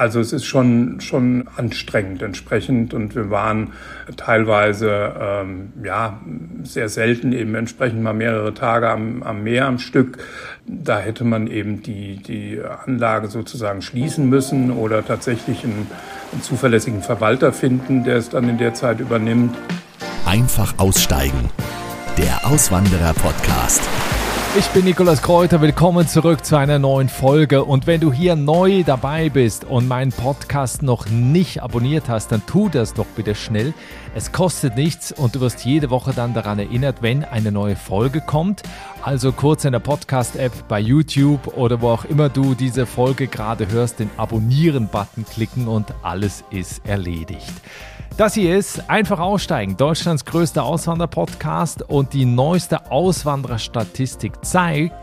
Also es ist schon, schon anstrengend entsprechend und wir waren teilweise ähm, ja sehr selten eben entsprechend mal mehrere Tage am, am Meer am Stück. Da hätte man eben die, die Anlage sozusagen schließen müssen oder tatsächlich einen, einen zuverlässigen Verwalter finden, der es dann in der Zeit übernimmt. Einfach aussteigen. Der Auswanderer-Podcast. Ich bin Nikolas Kräuter, willkommen zurück zu einer neuen Folge. Und wenn du hier neu dabei bist und meinen Podcast noch nicht abonniert hast, dann tu das doch bitte schnell. Es kostet nichts und du wirst jede Woche dann daran erinnert, wenn eine neue Folge kommt. Also kurz in der Podcast-App bei YouTube oder wo auch immer du diese Folge gerade hörst, den Abonnieren-Button klicken und alles ist erledigt. Das hier ist Einfach aussteigen, Deutschlands größter Auswanderer-Podcast und die neueste Auswandererstatistik zeigt,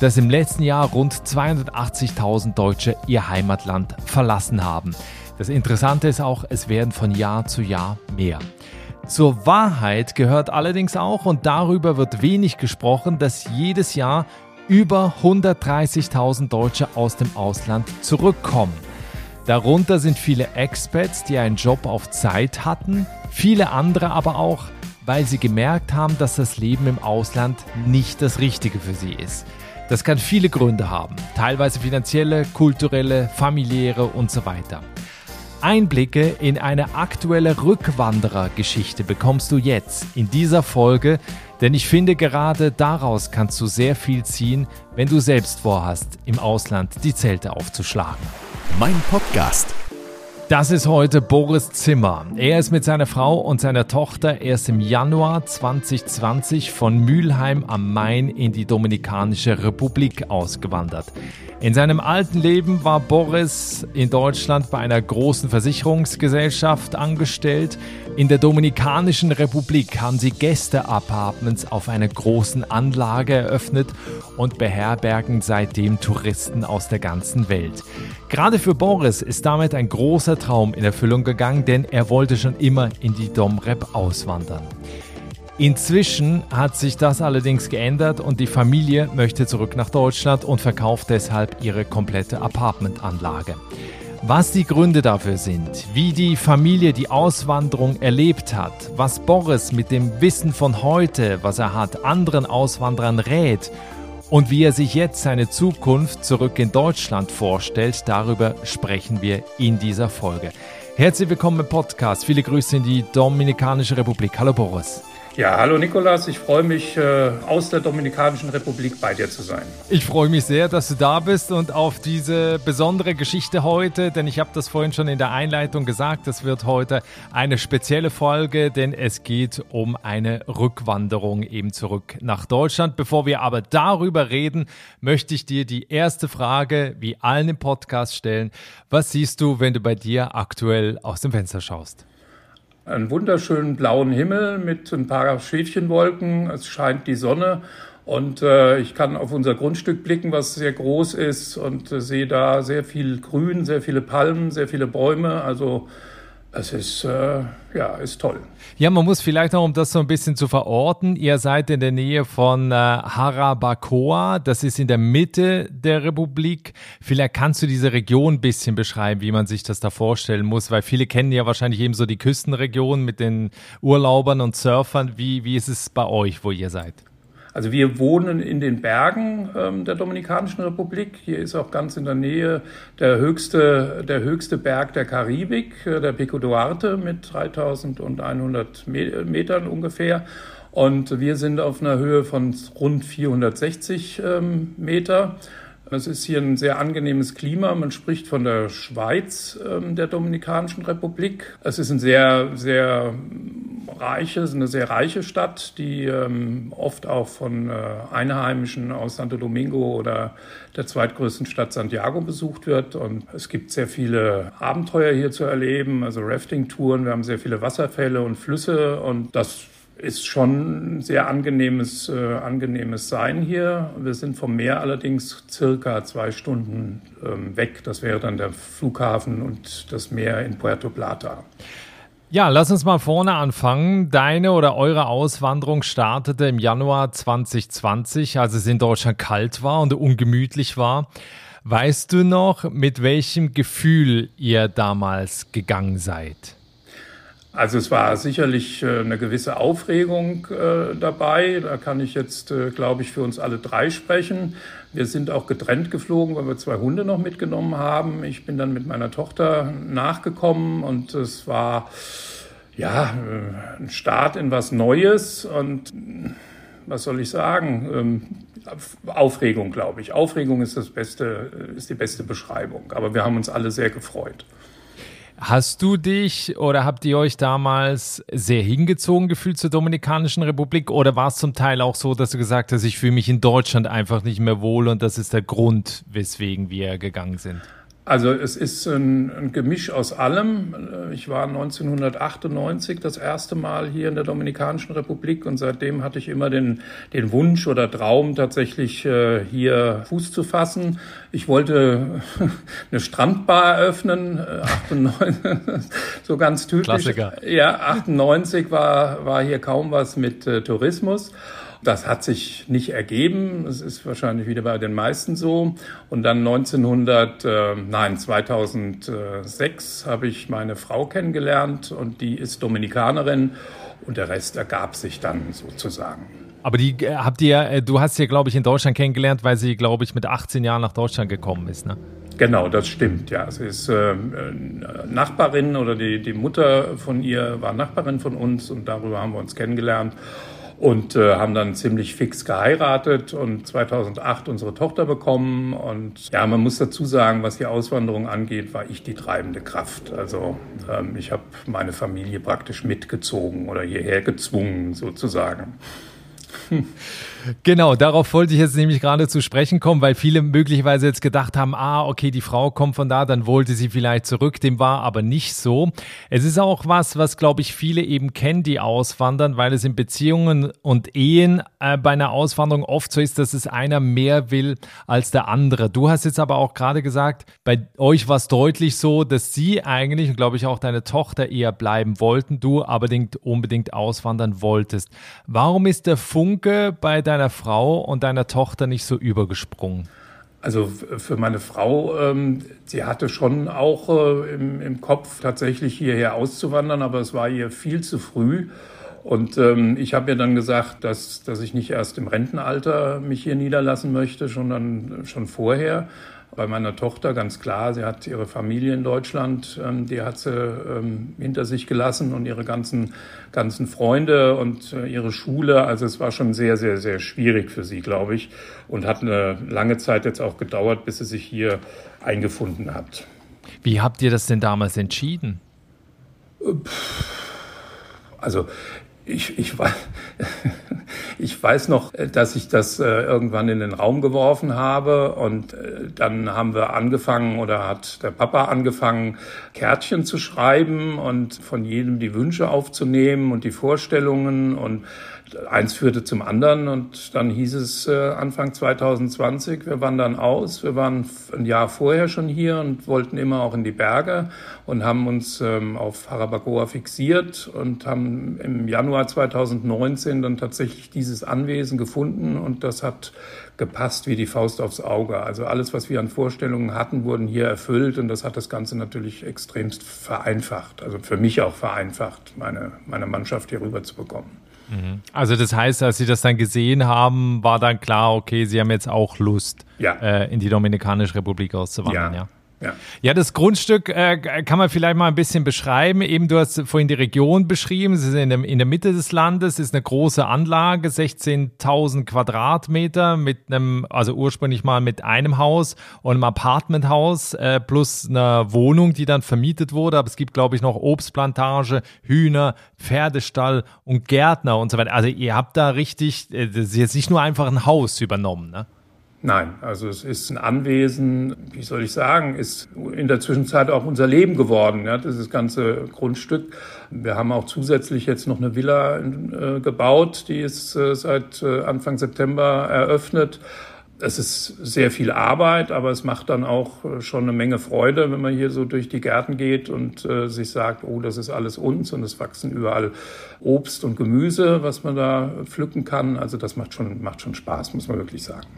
dass im letzten Jahr rund 280.000 Deutsche ihr Heimatland verlassen haben. Das Interessante ist auch, es werden von Jahr zu Jahr mehr. Zur Wahrheit gehört allerdings auch, und darüber wird wenig gesprochen, dass jedes Jahr über 130.000 Deutsche aus dem Ausland zurückkommen. Darunter sind viele Expats, die einen Job auf Zeit hatten, viele andere aber auch, weil sie gemerkt haben, dass das Leben im Ausland nicht das Richtige für sie ist. Das kann viele Gründe haben, teilweise finanzielle, kulturelle, familiäre und so weiter. Einblicke in eine aktuelle Rückwanderergeschichte bekommst du jetzt in dieser Folge, denn ich finde gerade daraus kannst du sehr viel ziehen, wenn du selbst vorhast, im Ausland die Zelte aufzuschlagen mein Podcast. Das ist heute Boris Zimmer. Er ist mit seiner Frau und seiner Tochter erst im Januar 2020 von Mülheim am Main in die Dominikanische Republik ausgewandert. In seinem alten Leben war Boris in Deutschland bei einer großen Versicherungsgesellschaft angestellt. In der Dominikanischen Republik haben sie Gästeapartments auf einer großen Anlage eröffnet und beherbergen seitdem Touristen aus der ganzen Welt. Gerade für Boris ist damit ein großer Traum in Erfüllung gegangen, denn er wollte schon immer in die Domrep auswandern. Inzwischen hat sich das allerdings geändert und die Familie möchte zurück nach Deutschland und verkauft deshalb ihre komplette Apartmentanlage. Was die Gründe dafür sind, wie die Familie die Auswanderung erlebt hat, was Boris mit dem Wissen von heute, was er hat, anderen Auswanderern rät und wie er sich jetzt seine Zukunft zurück in Deutschland vorstellt, darüber sprechen wir in dieser Folge. Herzlich willkommen im Podcast. Viele Grüße in die Dominikanische Republik. Hallo Boris. Ja, hallo Nikolas, ich freue mich, äh, aus der Dominikanischen Republik bei dir zu sein. Ich freue mich sehr, dass du da bist und auf diese besondere Geschichte heute, denn ich habe das vorhin schon in der Einleitung gesagt, das wird heute eine spezielle Folge, denn es geht um eine Rückwanderung eben zurück nach Deutschland. Bevor wir aber darüber reden, möchte ich dir die erste Frage, wie allen im Podcast, stellen. Was siehst du, wenn du bei dir aktuell aus dem Fenster schaust? Einen wunderschönen blauen Himmel mit ein paar Schäfchenwolken. Es scheint die Sonne und äh, ich kann auf unser Grundstück blicken, was sehr groß ist und äh, sehe da sehr viel Grün, sehr viele Palmen, sehr viele Bäume. Also es ist, äh, ja, ist toll. Ja, man muss vielleicht noch, um das so ein bisschen zu verorten, ihr seid in der Nähe von äh, Harabacoa, das ist in der Mitte der Republik. Vielleicht kannst du diese Region ein bisschen beschreiben, wie man sich das da vorstellen muss, weil viele kennen ja wahrscheinlich eben so die Küstenregion mit den Urlaubern und Surfern. Wie, wie ist es bei euch, wo ihr seid? Also wir wohnen in den Bergen ähm, der Dominikanischen Republik. Hier ist auch ganz in der Nähe der höchste, der höchste Berg der Karibik, äh, der Pico Duarte mit 3100 Metern ungefähr. Und wir sind auf einer Höhe von rund 460 ähm, Meter. Es ist hier ein sehr angenehmes Klima. Man spricht von der Schweiz ähm, der Dominikanischen Republik. Es ist ein sehr, sehr reiche, eine sehr reiche Stadt, die ähm, oft auch von äh, Einheimischen aus Santo Domingo oder der zweitgrößten Stadt Santiago besucht wird. Und es gibt sehr viele Abenteuer hier zu erleben, also Rafting-Touren. Wir haben sehr viele Wasserfälle und Flüsse und das ist schon ein sehr angenehmes, äh, angenehmes Sein hier. Wir sind vom Meer allerdings circa zwei Stunden ähm, weg. Das wäre dann der Flughafen und das Meer in Puerto Plata. Ja, lass uns mal vorne anfangen. Deine oder eure Auswanderung startete im Januar 2020, als es in Deutschland kalt war und ungemütlich war. Weißt du noch, mit welchem Gefühl ihr damals gegangen seid? Also es war sicherlich äh, eine gewisse Aufregung äh, dabei. Da kann ich jetzt, äh, glaube ich, für uns alle drei sprechen. Wir sind auch getrennt geflogen, weil wir zwei Hunde noch mitgenommen haben. Ich bin dann mit meiner Tochter nachgekommen und es war ja ein Start in was Neues und was soll ich sagen? Ähm, Aufregung, glaube ich. Aufregung ist das beste, ist die beste Beschreibung. Aber wir haben uns alle sehr gefreut. Hast du dich oder habt ihr euch damals sehr hingezogen gefühlt zur Dominikanischen Republik oder war es zum Teil auch so, dass du gesagt hast, ich fühle mich in Deutschland einfach nicht mehr wohl und das ist der Grund, weswegen wir gegangen sind? Also es ist ein, ein, Gemisch aus allem. Ich war 1998 das erste Mal hier in der Dominikanischen Republik und seitdem hatte ich immer den, den Wunsch oder Traum, tatsächlich äh, hier Fuß zu fassen. Ich wollte eine Strandbar eröffnen, 98, äh, so ganz typisch. Klassiker. Ja, 98 war, war hier kaum was mit äh, Tourismus. Das hat sich nicht ergeben. Es ist wahrscheinlich wieder bei den meisten so. Und dann 1900, äh, nein, 2006 habe ich meine Frau kennengelernt und die ist Dominikanerin und der Rest ergab sich dann sozusagen. Aber die äh, habt ihr, äh, du hast sie, glaube ich, in Deutschland kennengelernt, weil sie, glaube ich, mit 18 Jahren nach Deutschland gekommen ist, ne? Genau, das stimmt, ja. Sie ist äh, Nachbarin oder die, die Mutter von ihr war Nachbarin von uns und darüber haben wir uns kennengelernt und äh, haben dann ziemlich fix geheiratet und 2008 unsere Tochter bekommen. Und ja, man muss dazu sagen, was die Auswanderung angeht, war ich die treibende Kraft. Also ähm, ich habe meine Familie praktisch mitgezogen oder hierher gezwungen sozusagen. Genau, darauf wollte ich jetzt nämlich gerade zu sprechen kommen, weil viele möglicherweise jetzt gedacht haben, ah, okay, die Frau kommt von da, dann wollte sie vielleicht zurück, dem war aber nicht so. Es ist auch was, was, glaube ich, viele eben kennen, die auswandern, weil es in Beziehungen und Ehen äh, bei einer Auswanderung oft so ist, dass es einer mehr will als der andere. Du hast jetzt aber auch gerade gesagt, bei euch war es deutlich so, dass sie eigentlich und glaube ich auch deine Tochter eher bleiben wollten, du aber unbedingt auswandern wolltest. Warum ist der Funke bei deiner Frau und deiner Tochter nicht so übergesprungen? Also für meine Frau, ähm, sie hatte schon auch äh, im, im, Kopf tatsächlich hierher auszuwandern, aber es war ihr viel zu früh. Und ähm, ich habe ihr dann gesagt, dass, dass ich nicht erst im Rentenalter mich hier niederlassen möchte, sondern schon vorher bei meiner Tochter ganz klar, sie hat ihre Familie in Deutschland, ähm, die hat sie ähm, hinter sich gelassen und ihre ganzen, ganzen Freunde und äh, ihre Schule. Also es war schon sehr, sehr, sehr schwierig für sie, glaube ich. Und hat eine lange Zeit jetzt auch gedauert, bis sie sich hier eingefunden hat. Wie habt ihr das denn damals entschieden? Also ich, ich, weiß, ich weiß noch, dass ich das äh, irgendwann in den Raum geworfen habe und äh, dann haben wir angefangen oder hat der Papa angefangen, Kärtchen zu schreiben und von jedem die Wünsche aufzunehmen und die Vorstellungen und eins führte zum anderen und dann hieß es äh, Anfang 2020, wir wandern aus. Wir waren ein Jahr vorher schon hier und wollten immer auch in die Berge und haben uns ähm, auf Harabagoa fixiert und haben im Januar 2019 dann tatsächlich dieses Anwesen gefunden und das hat gepasst wie die Faust aufs Auge. Also alles, was wir an Vorstellungen hatten, wurden hier erfüllt und das hat das Ganze natürlich extremst vereinfacht. Also für mich auch vereinfacht, meine, meine Mannschaft hier rüber zu bekommen. Mhm. Also das heißt, als Sie das dann gesehen haben, war dann klar, okay, Sie haben jetzt auch Lust, ja. äh, in die Dominikanische Republik auszuwandern, ja? ja? Ja. ja, das Grundstück äh, kann man vielleicht mal ein bisschen beschreiben. Eben, du hast vorhin die Region beschrieben. Es ist in, dem, in der Mitte des Landes, ist eine große Anlage, 16.000 Quadratmeter mit einem, also ursprünglich mal mit einem Haus und einem Apartmenthaus äh, plus einer Wohnung, die dann vermietet wurde. Aber es gibt, glaube ich, noch Obstplantage, Hühner, Pferdestall und Gärtner und so weiter. Also ihr habt da richtig, äh, das ist jetzt nicht nur einfach ein Haus übernommen, ne? Nein, also es ist ein Anwesen, wie soll ich sagen, ist in der Zwischenzeit auch unser Leben geworden, ja, das ganze Grundstück. Wir haben auch zusätzlich jetzt noch eine Villa äh, gebaut, die ist äh, seit äh, Anfang September eröffnet. Es ist sehr viel Arbeit, aber es macht dann auch äh, schon eine Menge Freude, wenn man hier so durch die Gärten geht und äh, sich sagt, oh, das ist alles uns und es wachsen überall Obst und Gemüse, was man da pflücken kann. Also das macht schon, macht schon Spaß, muss man wirklich sagen.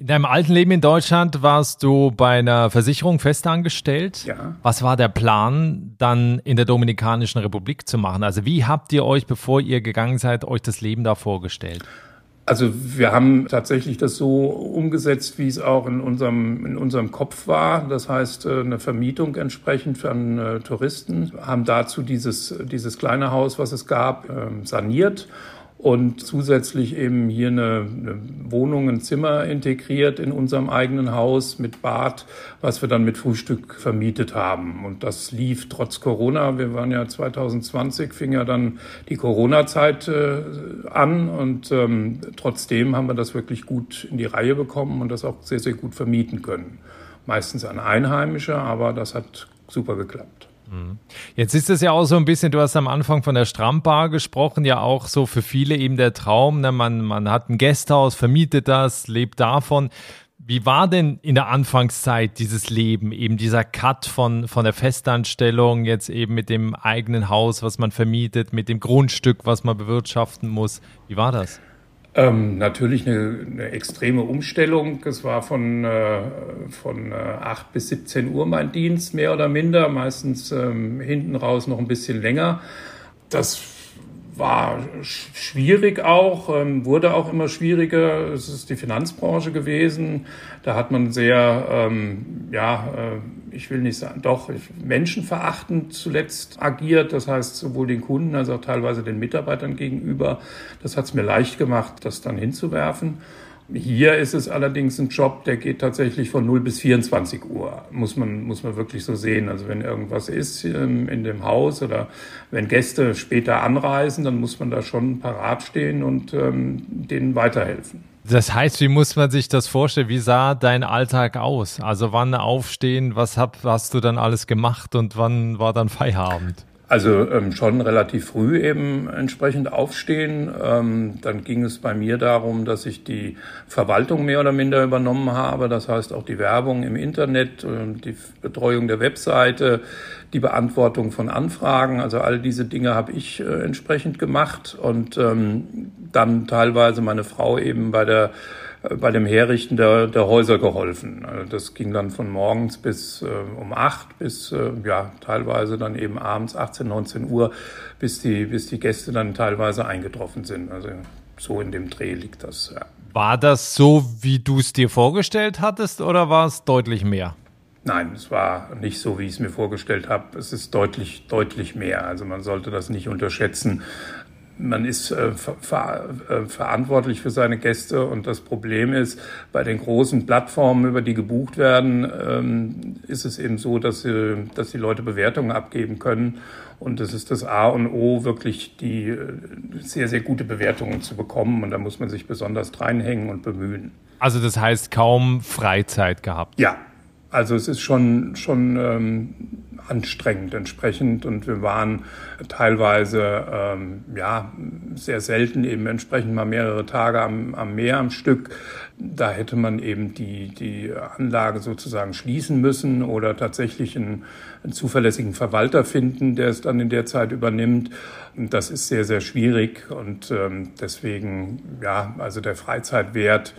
In deinem alten Leben in Deutschland warst du bei einer Versicherung festangestellt. Ja. Was war der Plan, dann in der Dominikanischen Republik zu machen? Also wie habt ihr euch, bevor ihr gegangen seid, euch das Leben da vorgestellt? Also wir haben tatsächlich das so umgesetzt, wie es auch in unserem, in unserem Kopf war. Das heißt, äh, eine Vermietung entsprechend für einen äh, Touristen, haben dazu dieses, dieses kleine Haus, was es gab, ähm, saniert und zusätzlich eben hier eine, eine, Wohnung, ein Zimmer integriert in unserem eigenen Haus mit Bad, was wir dann mit Frühstück vermietet haben. Und das lief trotz Corona. Wir waren ja 2020, fing ja dann die Corona-Zeit äh, an und ähm, trotzdem haben wir das wirklich gut in die Reihe bekommen und das auch sehr, sehr gut vermieten können. Meistens an Einheimische, aber das hat super geklappt. Jetzt ist es ja auch so ein bisschen, du hast am Anfang von der Strandbar gesprochen, ja auch so für viele eben der Traum, ne? man, man hat ein Gasthaus, vermietet das, lebt davon. Wie war denn in der Anfangszeit dieses Leben, eben dieser Cut von, von der Festanstellung, jetzt eben mit dem eigenen Haus, was man vermietet, mit dem Grundstück, was man bewirtschaften muss? Wie war das? Ähm, natürlich eine, eine, extreme Umstellung. Es war von, äh, von äh, 8 bis 17 Uhr mein Dienst, mehr oder minder, meistens ähm, hinten raus noch ein bisschen länger. Das war schwierig auch, ähm, wurde auch immer schwieriger. Es ist die Finanzbranche gewesen. Da hat man sehr, ähm, ja, äh, ich will nicht sagen, doch menschenverachtend zuletzt agiert. Das heißt, sowohl den Kunden als auch teilweise den Mitarbeitern gegenüber. Das hat es mir leicht gemacht, das dann hinzuwerfen. Hier ist es allerdings ein Job, der geht tatsächlich von 0 bis 24 Uhr, muss man, muss man wirklich so sehen. Also wenn irgendwas ist ähm, in dem Haus oder wenn Gäste später anreisen, dann muss man da schon parat stehen und ähm, denen weiterhelfen. Das heißt, wie muss man sich das vorstellen? Wie sah dein Alltag aus? Also wann aufstehen, was hab, hast du dann alles gemacht und wann war dann Feierabend? Also ähm, schon relativ früh eben entsprechend aufstehen. Ähm, dann ging es bei mir darum, dass ich die Verwaltung mehr oder minder übernommen habe. Das heißt auch die Werbung im Internet, die Betreuung der Webseite, die Beantwortung von Anfragen. Also all diese Dinge habe ich äh, entsprechend gemacht und ähm, dann teilweise meine Frau eben bei der bei dem Herrichten der, der Häuser geholfen. Also das ging dann von morgens bis äh, um acht bis äh, ja teilweise dann eben abends 18, 19 Uhr, bis die, bis die Gäste dann teilweise eingetroffen sind. Also so in dem Dreh liegt das. Ja. War das so, wie du es dir vorgestellt hattest, oder war es deutlich mehr? Nein, es war nicht so, wie ich es mir vorgestellt habe. Es ist deutlich, deutlich mehr. Also man sollte das nicht unterschätzen man ist äh, ver äh, verantwortlich für seine Gäste und das Problem ist, bei den großen Plattformen, über die gebucht werden, ähm, ist es eben so, dass, sie, dass die Leute Bewertungen abgeben können und es ist das A und O, wirklich die äh, sehr, sehr gute Bewertungen zu bekommen und da muss man sich besonders reinhängen und bemühen. Also das heißt kaum Freizeit gehabt? Ja, also es ist schon, schon ähm, anstrengend entsprechend und wir waren teilweise ähm, ja sehr selten eben entsprechend mal mehrere Tage am, am Meer am Stück. Da hätte man eben die, die Anlage sozusagen schließen müssen oder tatsächlich einen, einen zuverlässigen Verwalter finden, der es dann in der Zeit übernimmt. Das ist sehr, sehr schwierig und ähm, deswegen, ja, also der Freizeitwert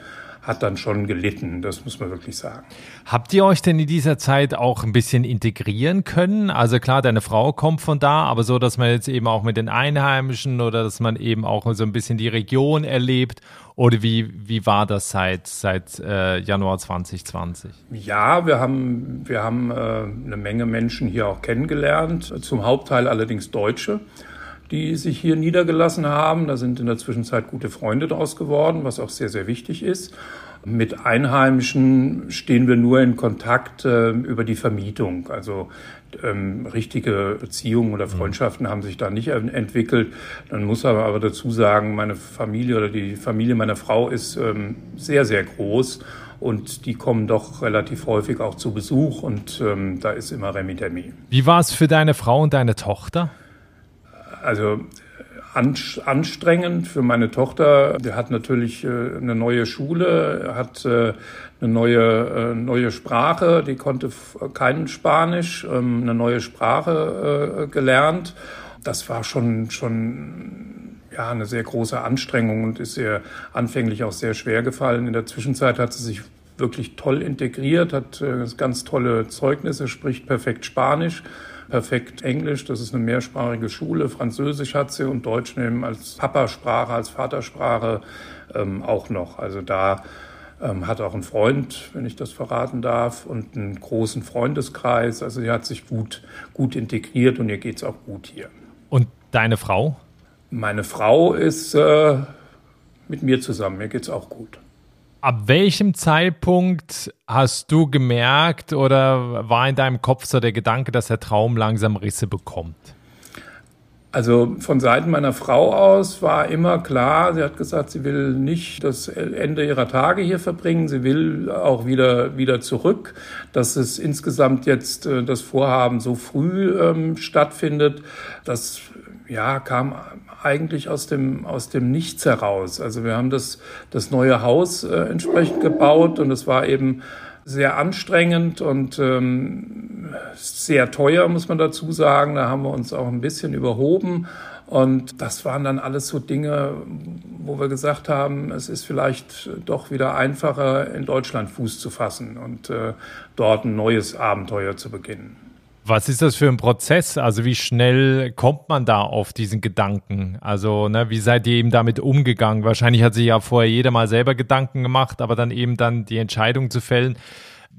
hat dann schon gelitten, das muss man wirklich sagen. Habt ihr euch denn in dieser Zeit auch ein bisschen integrieren können? Also klar, deine Frau kommt von da, aber so, dass man jetzt eben auch mit den Einheimischen oder dass man eben auch so ein bisschen die Region erlebt oder wie, wie war das seit, seit äh, Januar 2020? Ja, wir haben, wir haben äh, eine Menge Menschen hier auch kennengelernt, zum Hauptteil allerdings Deutsche die sich hier niedergelassen haben. Da sind in der Zwischenzeit gute Freunde draus geworden, was auch sehr, sehr wichtig ist. Mit Einheimischen stehen wir nur in Kontakt äh, über die Vermietung. Also ähm, richtige Beziehungen oder Freundschaften haben sich da nicht entwickelt. Dann muss aber, aber dazu sagen, meine Familie oder die Familie meiner Frau ist ähm, sehr, sehr groß und die kommen doch relativ häufig auch zu Besuch und ähm, da ist immer Remi Demi. Wie war es für deine Frau und deine Tochter? Also anstrengend für meine Tochter. Die hat natürlich äh, eine neue Schule, hat äh, eine neue, äh, neue Sprache, die konnte kein Spanisch, ähm, eine neue Sprache gelernt. Das war schon, schon ja, eine sehr große Anstrengung und ist ihr anfänglich auch sehr schwer gefallen. In der Zwischenzeit hat sie sich wirklich toll integriert, hat äh, ganz tolle Zeugnisse, spricht perfekt Spanisch, perfekt Englisch. Das ist eine mehrsprachige Schule. Französisch hat sie und Deutsch nehmen als Papasprache, als Vatersprache ähm, auch noch. Also da ähm, hat auch einen Freund, wenn ich das verraten darf, und einen großen Freundeskreis. Also sie hat sich gut, gut integriert und ihr geht es auch gut hier. Und deine Frau? Meine Frau ist äh, mit mir zusammen. Mir geht es auch gut. Ab welchem Zeitpunkt hast du gemerkt oder war in deinem Kopf so der Gedanke, dass der Traum langsam Risse bekommt? Also von Seiten meiner Frau aus war immer klar, sie hat gesagt, sie will nicht das Ende ihrer Tage hier verbringen, sie will auch wieder, wieder zurück, dass es insgesamt jetzt äh, das Vorhaben so früh ähm, stattfindet. Das ja, kam eigentlich aus dem, aus dem Nichts heraus. Also wir haben das, das neue Haus äh, entsprechend gebaut und es war eben sehr anstrengend und ähm, sehr teuer, muss man dazu sagen. Da haben wir uns auch ein bisschen überhoben. Und das waren dann alles so Dinge, wo wir gesagt haben, es ist vielleicht doch wieder einfacher, in Deutschland Fuß zu fassen und äh, dort ein neues Abenteuer zu beginnen. Was ist das für ein Prozess? Also wie schnell kommt man da auf diesen Gedanken? Also ne, wie seid ihr eben damit umgegangen? Wahrscheinlich hat sich ja vorher jeder mal selber Gedanken gemacht, aber dann eben dann die Entscheidung zu fällen,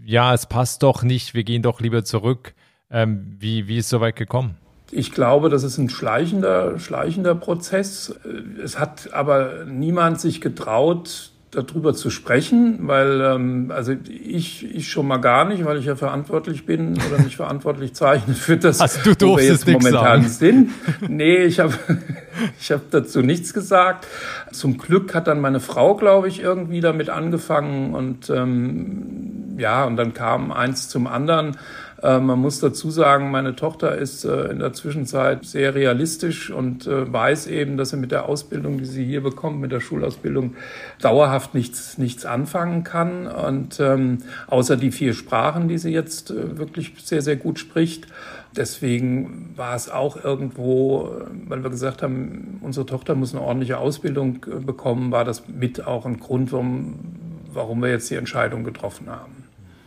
ja, es passt doch nicht, wir gehen doch lieber zurück. Ähm, wie, wie ist so weit gekommen? Ich glaube, das ist ein schleichender, schleichender Prozess. Es hat aber niemand sich getraut, darüber zu sprechen, weil ähm, also ich, ich schon mal gar nicht, weil ich ja verantwortlich bin oder mich verantwortlich zeichne für das, also du wo wir jetzt momentan sagen. sind. Nee, ich habe ich hab dazu nichts gesagt. Zum Glück hat dann meine Frau, glaube ich, irgendwie damit angefangen und ähm, ja, und dann kam eins zum anderen. Äh, man muss dazu sagen, meine Tochter ist äh, in der Zwischenzeit sehr realistisch und äh, weiß eben, dass sie mit der Ausbildung, die sie hier bekommt, mit der Schulausbildung, dauerhaft nichts, nichts anfangen kann. Und ähm, außer die vier Sprachen, die sie jetzt wirklich sehr, sehr gut spricht. Deswegen war es auch irgendwo, weil wir gesagt haben, unsere Tochter muss eine ordentliche Ausbildung bekommen, war das mit auch ein Grund, warum, warum wir jetzt die Entscheidung getroffen haben.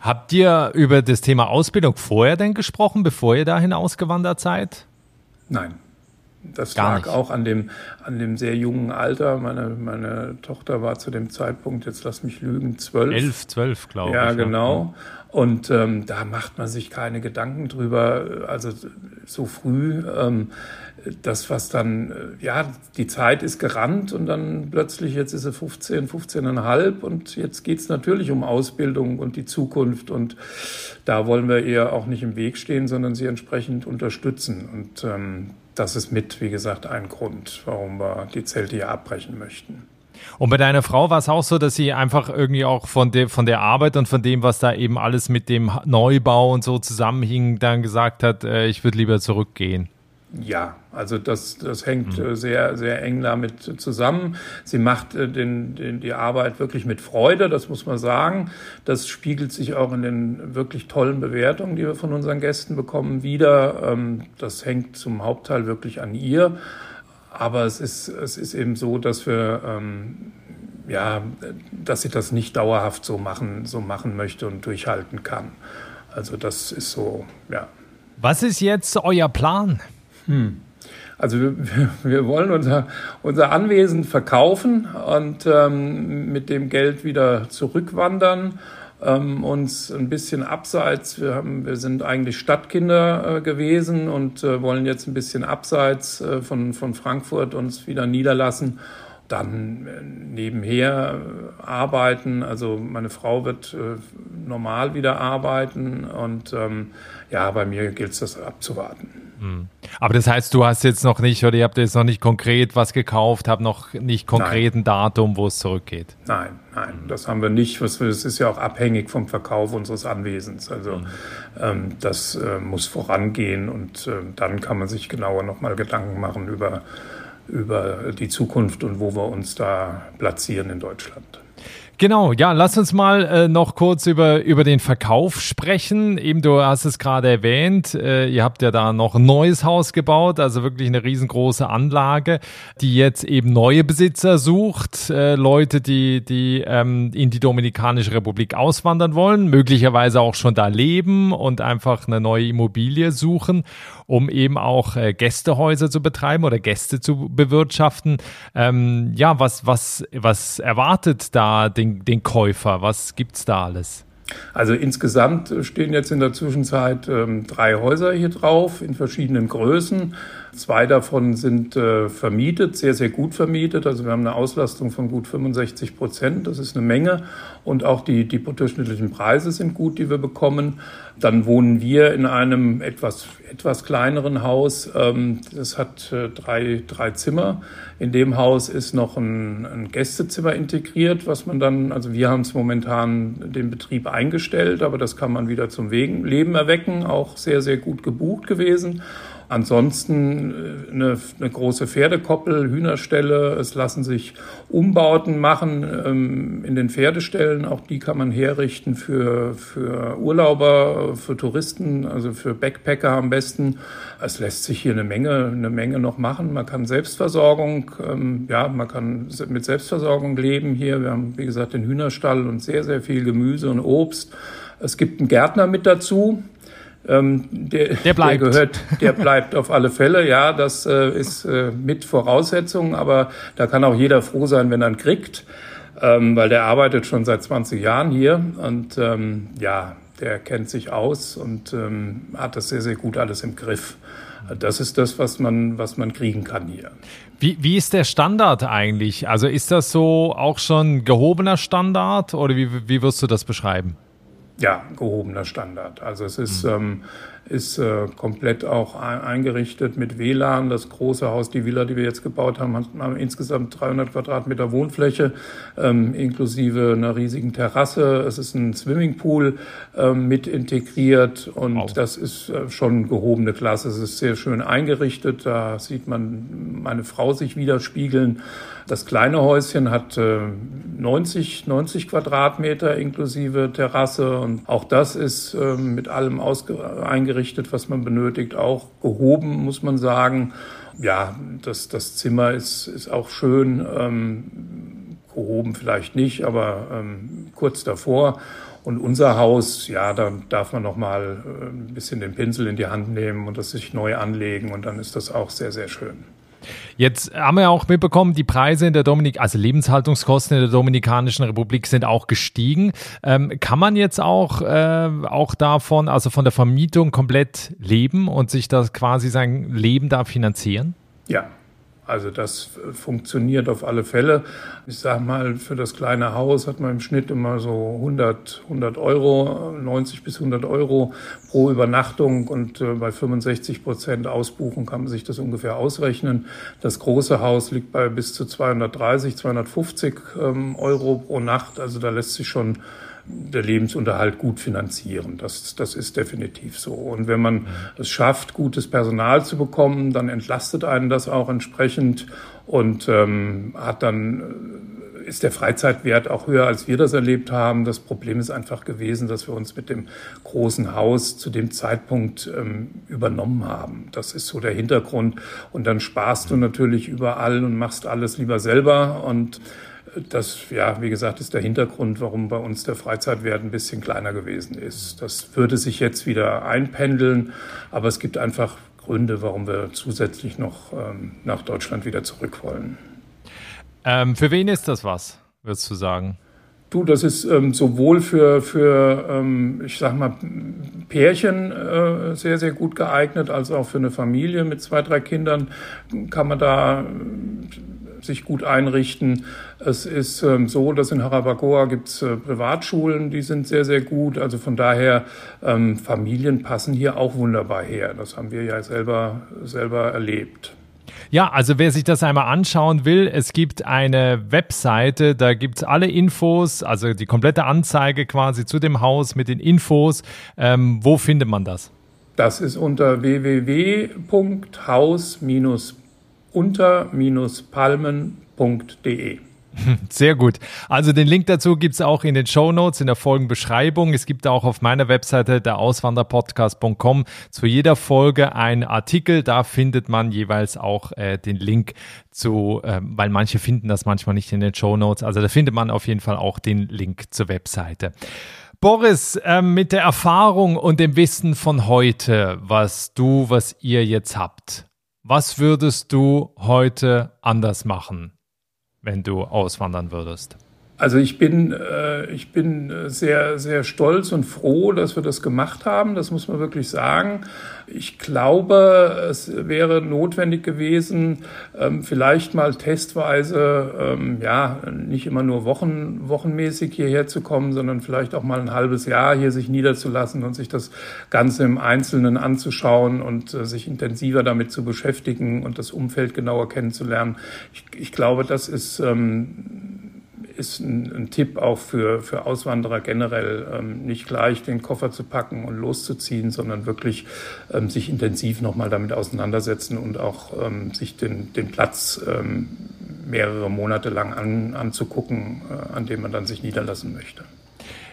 Habt ihr über das Thema Ausbildung vorher denn gesprochen, bevor ihr dahin ausgewandert seid? Nein. Das Gar lag nicht. auch an dem, an dem sehr jungen Alter. Meine, meine Tochter war zu dem Zeitpunkt, jetzt lass mich lügen, zwölf. Elf, zwölf, glaube ja, ich. Genau. Ja, genau. Und ähm, da macht man sich keine Gedanken drüber, also so früh. Ähm, das, was dann, äh, ja, die Zeit ist gerannt und dann plötzlich, jetzt ist sie 15, 15,5 und jetzt geht es natürlich um Ausbildung und die Zukunft und da wollen wir ihr auch nicht im Weg stehen, sondern sie entsprechend unterstützen. Und ähm, das ist mit, wie gesagt, ein Grund, warum wir die Zelte hier abbrechen möchten. Und bei deiner Frau war es auch so, dass sie einfach irgendwie auch von der, von der Arbeit und von dem, was da eben alles mit dem Neubau und so zusammenhing, dann gesagt hat, äh, ich würde lieber zurückgehen. Ja, also das, das hängt mhm. sehr, sehr eng damit zusammen. Sie macht äh, den, den, die Arbeit wirklich mit Freude, das muss man sagen. Das spiegelt sich auch in den wirklich tollen Bewertungen, die wir von unseren Gästen bekommen, wieder. Ähm, das hängt zum Hauptteil wirklich an ihr. Aber es ist, es ist eben so, dass wir, ähm, ja, dass sie das nicht dauerhaft so machen, so machen möchte und durchhalten kann. Also das ist so, ja. Was ist jetzt euer Plan? Hm. Also wir, wir wollen unser, unser Anwesen verkaufen und ähm, mit dem Geld wieder zurückwandern, ähm, uns ein bisschen abseits, wir, haben, wir sind eigentlich Stadtkinder äh, gewesen und äh, wollen jetzt ein bisschen abseits äh, von, von Frankfurt uns wieder niederlassen dann äh, nebenher äh, arbeiten. Also meine Frau wird äh, normal wieder arbeiten und ähm, ja, bei mir gilt es das abzuwarten. Hm. Aber das heißt, du hast jetzt noch nicht oder ihr habt jetzt noch nicht konkret was gekauft, habt noch nicht konkret ein Datum, wo es zurückgeht? Nein, nein, das haben wir nicht. Es ist ja auch abhängig vom Verkauf unseres Anwesens. Also mhm. ähm, das äh, muss vorangehen und äh, dann kann man sich genauer nochmal Gedanken machen über, über die Zukunft und wo wir uns da platzieren in Deutschland. Genau, ja, lass uns mal äh, noch kurz über, über den Verkauf sprechen. Eben, du hast es gerade erwähnt, äh, ihr habt ja da noch ein neues Haus gebaut, also wirklich eine riesengroße Anlage, die jetzt eben neue Besitzer sucht, äh, Leute, die, die ähm, in die Dominikanische Republik auswandern wollen, möglicherweise auch schon da leben und einfach eine neue Immobilie suchen, um eben auch äh, Gästehäuser zu betreiben oder Gäste zu bewirtschaften. Ähm, ja, was, was, was erwartet da den den, den Käufer? Was gibt es da alles? Also insgesamt stehen jetzt in der Zwischenzeit ähm, drei Häuser hier drauf in verschiedenen Größen. Zwei davon sind äh, vermietet, sehr, sehr gut vermietet. Also wir haben eine Auslastung von gut 65 Prozent. Das ist eine Menge. Und auch die, die durchschnittlichen Preise sind gut, die wir bekommen. Dann wohnen wir in einem etwas, etwas kleineren Haus. Ähm, das hat äh, drei, drei Zimmer. In dem Haus ist noch ein, ein Gästezimmer integriert, was man dann, also wir haben es momentan den Betrieb eingestellt, aber das kann man wieder zum Leben erwecken. Auch sehr, sehr gut gebucht gewesen. Ansonsten äh, eine, eine, große Pferdekoppel, Hühnerställe. Es lassen sich Umbauten machen ähm, in den Pferdeställen. Auch die kann man herrichten für, für Urlauber, für Touristen, also für Backpacker am besten. Es lässt sich hier eine Menge, eine Menge noch machen. Man kann Selbstversorgung, ähm, ja, man kann mit Selbstversorgung leben hier. Wir haben, wie gesagt, den Hühnerstall und sehr, sehr viel Gemüse und Obst. Es gibt einen Gärtner mit dazu. Ähm, der, der, bleibt. Der gehört, der bleibt auf alle Fälle. Ja, das äh, ist äh, mit Voraussetzung, aber da kann auch jeder froh sein, wenn er ihn kriegt, ähm, weil der arbeitet schon seit 20 Jahren hier und ähm, ja, der kennt sich aus und ähm, hat das sehr, sehr gut alles im Griff. Das ist das, was man, was man kriegen kann hier. Wie, wie ist der Standard eigentlich? Also ist das so auch schon gehobener Standard oder wie, wie wirst du das beschreiben? Ja, gehobener Standard. Also es ist, mhm. ähm, ist äh, komplett auch eingerichtet mit WLAN. Das große Haus, die Villa, die wir jetzt gebaut haben, hat, haben insgesamt 300 Quadratmeter Wohnfläche, ähm, inklusive einer riesigen Terrasse. Es ist ein Swimmingpool ähm, mit integriert und wow. das ist äh, schon gehobene Klasse. Es ist sehr schön eingerichtet. Da sieht man meine Frau sich widerspiegeln. Das kleine Häuschen hat äh, 90, 90 Quadratmeter inklusive Terrasse und auch das ist äh, mit allem eingerichtet, was man benötigt, auch gehoben, muss man sagen. Ja, das, das Zimmer ist, ist auch schön, ähm, gehoben vielleicht nicht, aber ähm, kurz davor. Und unser Haus, ja, da darf man noch mal äh, ein bisschen den Pinsel in die Hand nehmen und das sich neu anlegen und dann ist das auch sehr, sehr schön. Jetzt haben wir auch mitbekommen, die Preise in der Dominik, also Lebenshaltungskosten in der Dominikanischen Republik sind auch gestiegen. Ähm, kann man jetzt auch, äh, auch davon, also von der Vermietung komplett leben und sich das quasi sein Leben da finanzieren? Ja, also das funktioniert auf alle Fälle. Ich sage mal, für das kleine Haus hat man im Schnitt immer so 100, 100 Euro, 90 bis 100 Euro pro Übernachtung und äh, bei 65 Prozent Ausbuchen kann man sich das ungefähr ausrechnen. Das große Haus liegt bei bis zu 230, 250 ähm, Euro pro Nacht. Also da lässt sich schon der Lebensunterhalt gut finanzieren. Das, das ist definitiv so. Und wenn man es schafft, gutes Personal zu bekommen, dann entlastet einen das auch entsprechend und ähm, hat dann äh, ist der Freizeitwert auch höher, als wir das erlebt haben. Das Problem ist einfach gewesen, dass wir uns mit dem großen Haus zu dem Zeitpunkt ähm, übernommen haben. Das ist so der Hintergrund. Und dann sparst du natürlich überall und machst alles lieber selber und das, ja, wie gesagt, ist der Hintergrund, warum bei uns der Freizeitwert ein bisschen kleiner gewesen ist. Das würde sich jetzt wieder einpendeln, aber es gibt einfach Gründe, warum wir zusätzlich noch ähm, nach Deutschland wieder zurück wollen. Ähm, für wen ist das was, würdest du sagen? Du, das ist ähm, sowohl für, für ähm, ich sag mal, Pärchen äh, sehr, sehr gut geeignet, als auch für eine Familie mit zwei, drei Kindern kann man da sich gut einrichten. Es ist ähm, so, dass in Harabagoa gibt es äh, Privatschulen, die sind sehr, sehr gut. Also von daher, ähm, Familien passen hier auch wunderbar her. Das haben wir ja selber, selber erlebt. Ja, also wer sich das einmal anschauen will, es gibt eine Webseite, da gibt es alle Infos, also die komplette Anzeige quasi zu dem Haus mit den Infos. Ähm, wo findet man das? Das ist unter www.haus- unter-palmen.de. Sehr gut. Also den Link dazu gibt es auch in den Show Notes, in der Folgenbeschreibung. Es gibt auch auf meiner Webseite der Auswanderpodcast.com zu jeder Folge einen Artikel. Da findet man jeweils auch äh, den Link zu, äh, weil manche finden das manchmal nicht in den Show Notes. Also da findet man auf jeden Fall auch den Link zur Webseite. Boris, äh, mit der Erfahrung und dem Wissen von heute, was du, was ihr jetzt habt, was würdest du heute anders machen? wenn du auswandern würdest? Also ich bin, äh, ich bin sehr, sehr stolz und froh, dass wir das gemacht haben. Das muss man wirklich sagen. Ich glaube, es wäre notwendig gewesen, ähm, vielleicht mal testweise, ähm, ja, nicht immer nur Wochen, wochenmäßig hierher zu kommen, sondern vielleicht auch mal ein halbes Jahr hier sich niederzulassen und sich das Ganze im Einzelnen anzuschauen und äh, sich intensiver damit zu beschäftigen und das Umfeld genauer kennenzulernen. Ich, ich glaube, das ist, ähm, ist ein, ein, Tipp auch für, für Auswanderer generell, ähm, nicht gleich den Koffer zu packen und loszuziehen, sondern wirklich ähm, sich intensiv nochmal damit auseinandersetzen und auch ähm, sich den, den Platz ähm, mehrere Monate lang an, anzugucken, äh, an dem man dann sich niederlassen möchte.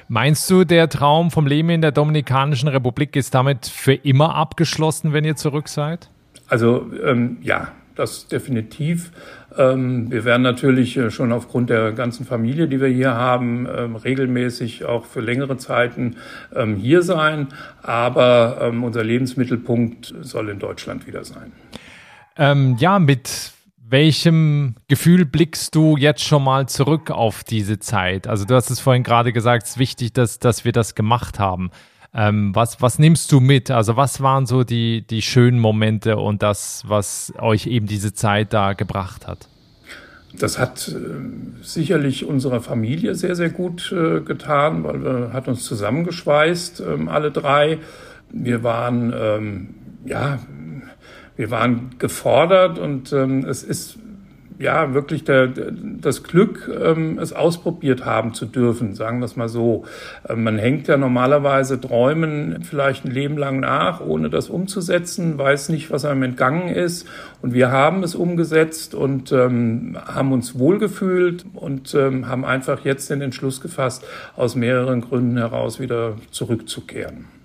Meinst du, der Traum vom Leben in der Dominikanischen Republik ist damit für immer abgeschlossen, wenn ihr zurück seid? Also ähm, ja, das definitiv. Ähm, wir werden natürlich äh, schon aufgrund der ganzen Familie, die wir hier haben, ähm, regelmäßig auch für längere Zeiten ähm, hier sein. Aber unser Lebensmittelpunkt soll in Deutschland wieder sein. Ähm, ja, mit welchem Gefühl blickst du jetzt schon mal zurück auf diese Zeit? Also du hast es vorhin gerade gesagt, es ist wichtig, dass, dass wir das gemacht haben. Ähm, was, was nimmst du mit? Also was waren so die, die schönen Momente und das, was euch eben diese Zeit da gebracht hat? Das hat äh, sicherlich unserer Familie sehr, sehr gut äh, getan, weil wir hat uns zusammengeschweißt, ähm, alle drei. Wir waren, ähm, ja, wir waren gefordert und ähm, es ist ja wirklich der, das Glück, ähm, es ausprobiert haben zu dürfen, sagen wir es mal so. Ähm, man hängt ja normalerweise Träumen vielleicht ein Leben lang nach, ohne das umzusetzen, weiß nicht, was einem entgangen ist. Und wir haben es umgesetzt und ähm, haben uns wohlgefühlt und ähm, haben einfach jetzt den Entschluss gefasst, aus mehreren Gründen heraus wieder zurückzukehren.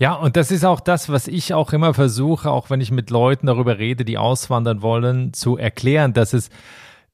Ja, und das ist auch das, was ich auch immer versuche, auch wenn ich mit Leuten darüber rede, die auswandern wollen, zu erklären, dass es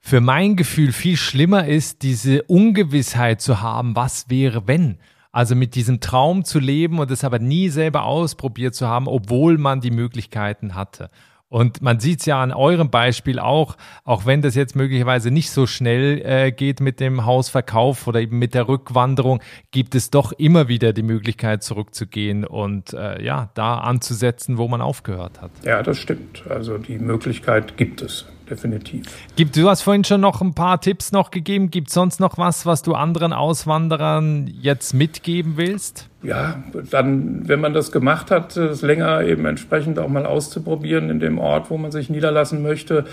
für mein Gefühl viel schlimmer ist, diese Ungewissheit zu haben, was wäre, wenn. Also mit diesem Traum zu leben und es aber nie selber ausprobiert zu haben, obwohl man die Möglichkeiten hatte. Und man sieht es ja an eurem Beispiel auch, auch wenn das jetzt möglicherweise nicht so schnell äh, geht mit dem Hausverkauf oder eben mit der Rückwanderung, gibt es doch immer wieder die Möglichkeit zurückzugehen und äh, ja, da anzusetzen, wo man aufgehört hat. Ja, das stimmt. Also die Möglichkeit gibt es definitiv. Gibt, du hast vorhin schon noch ein paar Tipps noch gegeben. Gibt es sonst noch was, was du anderen Auswanderern jetzt mitgeben willst? Ja, dann, wenn man das gemacht hat, es länger eben entsprechend auch mal auszuprobieren in dem Ort, wo man sich niederlassen möchte,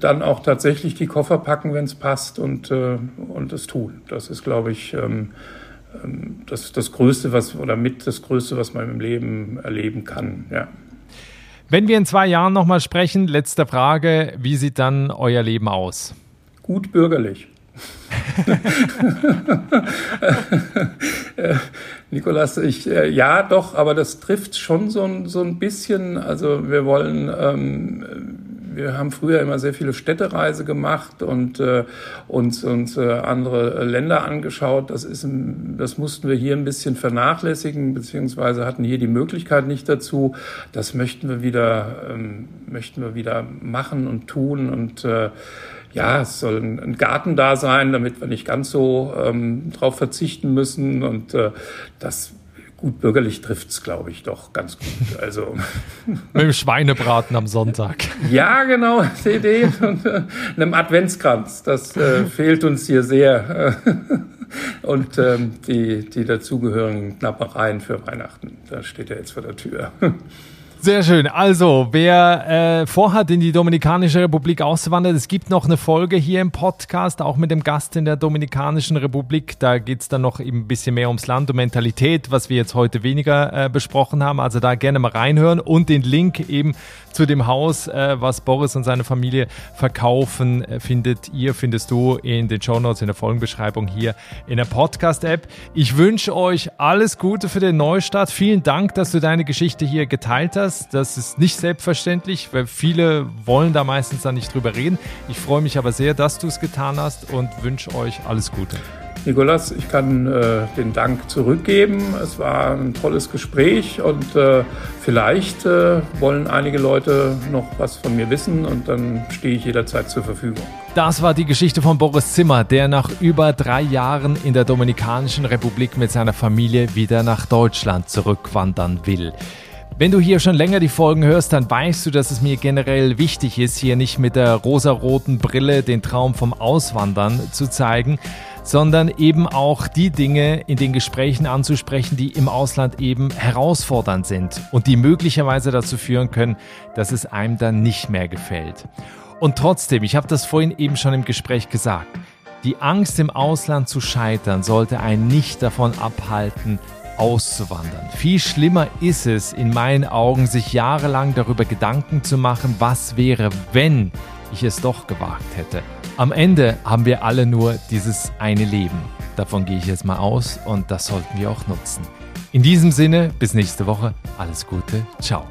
dann auch tatsächlich die Koffer packen, wenn es passt und, äh, und es tun. Das ist, glaube ich, ähm, ähm, das, das Größte, was oder mit das Größte, was man im Leben erleben kann. Ja. Wenn wir in zwei Jahren nochmal sprechen, letzte Frage, wie sieht dann euer Leben aus? Gut bürgerlich. Nikolas, ich, äh, ja, doch, aber das trifft schon so, so ein bisschen. Also wir wollen ähm, wir haben früher immer sehr viele Städtereise gemacht und äh, uns, uns äh, andere Länder angeschaut. Das, ist, das mussten wir hier ein bisschen vernachlässigen, beziehungsweise hatten hier die Möglichkeit nicht dazu. Das möchten wir wieder, ähm, möchten wir wieder machen und tun und äh, ja, es soll ein Garten da sein, damit wir nicht ganz so ähm, drauf verzichten müssen. Und äh, das gut bürgerlich trifft es, glaube ich, doch ganz gut. Also mit dem Schweinebraten am Sonntag. ja, genau, die Idee und äh, einem Adventskranz. Das äh, fehlt uns hier sehr. und ähm, die, die dazugehörigen Knappereien für Weihnachten. Das steht ja jetzt vor der Tür. Sehr schön. Also, wer äh, vorhat, in die Dominikanische Republik auszuwandern, es gibt noch eine Folge hier im Podcast, auch mit dem Gast in der Dominikanischen Republik. Da geht es dann noch ein bisschen mehr ums Land und Mentalität, was wir jetzt heute weniger äh, besprochen haben. Also da gerne mal reinhören und den Link eben zu dem Haus, äh, was Boris und seine Familie verkaufen, äh, findet ihr, findest du in den Show Notes in der Folgenbeschreibung hier in der Podcast-App. Ich wünsche euch alles Gute für den Neustart. Vielen Dank, dass du deine Geschichte hier geteilt hast. Das ist nicht selbstverständlich, weil viele wollen da meistens dann nicht drüber reden. Ich freue mich aber sehr, dass du es getan hast und wünsche euch alles Gute. Nikolas, ich kann äh, den Dank zurückgeben. Es war ein tolles Gespräch und äh, vielleicht äh, wollen einige Leute noch was von mir wissen und dann stehe ich jederzeit zur Verfügung. Das war die Geschichte von Boris Zimmer, der nach über drei Jahren in der Dominikanischen Republik mit seiner Familie wieder nach Deutschland zurückwandern will. Wenn du hier schon länger die Folgen hörst, dann weißt du, dass es mir generell wichtig ist, hier nicht mit der rosaroten Brille den Traum vom Auswandern zu zeigen, sondern eben auch die Dinge in den Gesprächen anzusprechen, die im Ausland eben herausfordernd sind und die möglicherweise dazu führen können, dass es einem dann nicht mehr gefällt. Und trotzdem, ich habe das vorhin eben schon im Gespräch gesagt, die Angst im Ausland zu scheitern sollte einen nicht davon abhalten, auszuwandern. Viel schlimmer ist es in meinen Augen, sich jahrelang darüber Gedanken zu machen, was wäre, wenn ich es doch gewagt hätte. Am Ende haben wir alle nur dieses eine Leben. Davon gehe ich jetzt mal aus und das sollten wir auch nutzen. In diesem Sinne, bis nächste Woche. Alles Gute. Ciao.